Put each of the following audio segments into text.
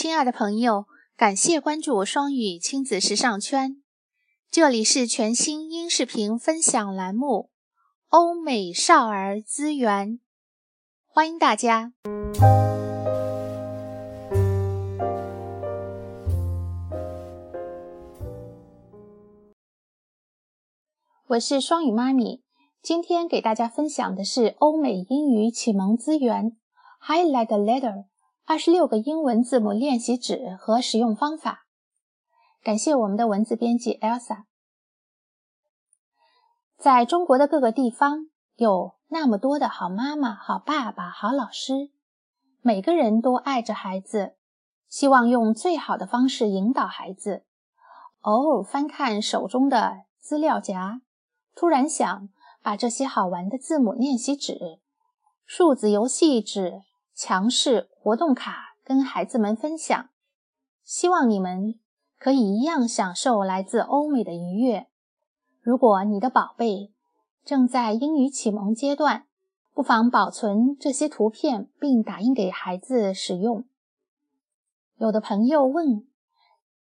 亲爱的朋友，感谢关注双语亲子时尚圈。这里是全新音视频分享栏目《欧美少儿资源》，欢迎大家。我是双语妈咪，今天给大家分享的是欧美英语启蒙资源 Highlight Letter 二十六个英文字母练习纸和使用方法。感谢我们的文字编辑 Elsa。在中国的各个地方，有那么多的好妈妈、好爸爸、好老师，每个人都爱着孩子，希望用最好的方式引导孩子。偶尔翻看手中的资料夹。突然想把这些好玩的字母练习纸、数字游戏纸、强势活动卡跟孩子们分享，希望你们可以一样享受来自欧美的愉悦。如果你的宝贝正在英语启蒙阶段，不妨保存这些图片并打印给孩子使用。有的朋友问，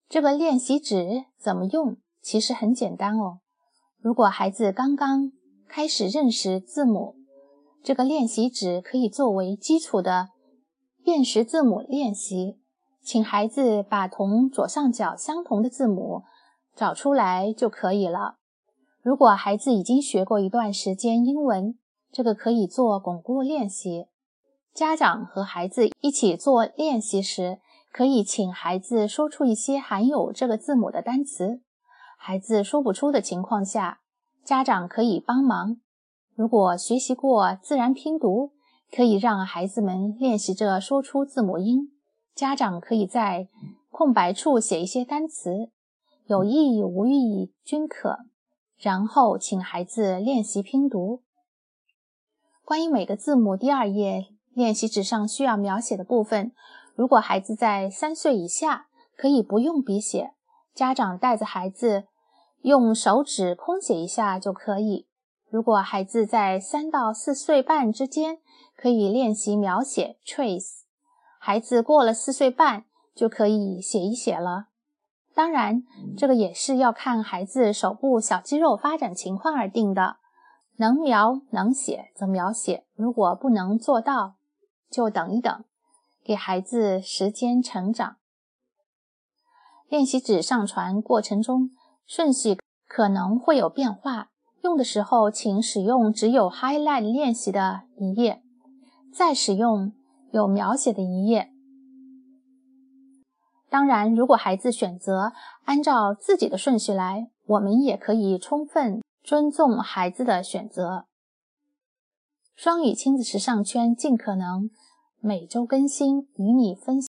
这个练习纸怎么用？其实很简单哦。如果孩子刚刚开始认识字母，这个练习纸可以作为基础的辨识字母练习。请孩子把同左上角相同的字母找出来就可以了。如果孩子已经学过一段时间英文，这个可以做巩固练习。家长和孩子一起做练习时，可以请孩子说出一些含有这个字母的单词。孩子说不出的情况下，家长可以帮忙。如果学习过自然拼读，可以让孩子们练习着说出字母音。家长可以在空白处写一些单词，有意义无意义均可，然后请孩子练习拼读。关于每个字母第二页练习纸上需要描写的部分，如果孩子在三岁以下，可以不用笔写，家长带着孩子。用手指空写一下就可以。如果孩子在三到四岁半之间，可以练习描写 trace。孩子过了四岁半，就可以写一写了。当然，这个也是要看孩子手部小肌肉发展情况而定的。能描能写则描写，如果不能做到，就等一等，给孩子时间成长。练习纸上传过程中。顺序可能会有变化，用的时候请使用只有 highlight 练习的一页，再使用有描写的一页。当然，如果孩子选择按照自己的顺序来，我们也可以充分尊重孩子的选择。双语亲子时尚圈尽可能每周更新，与你分享。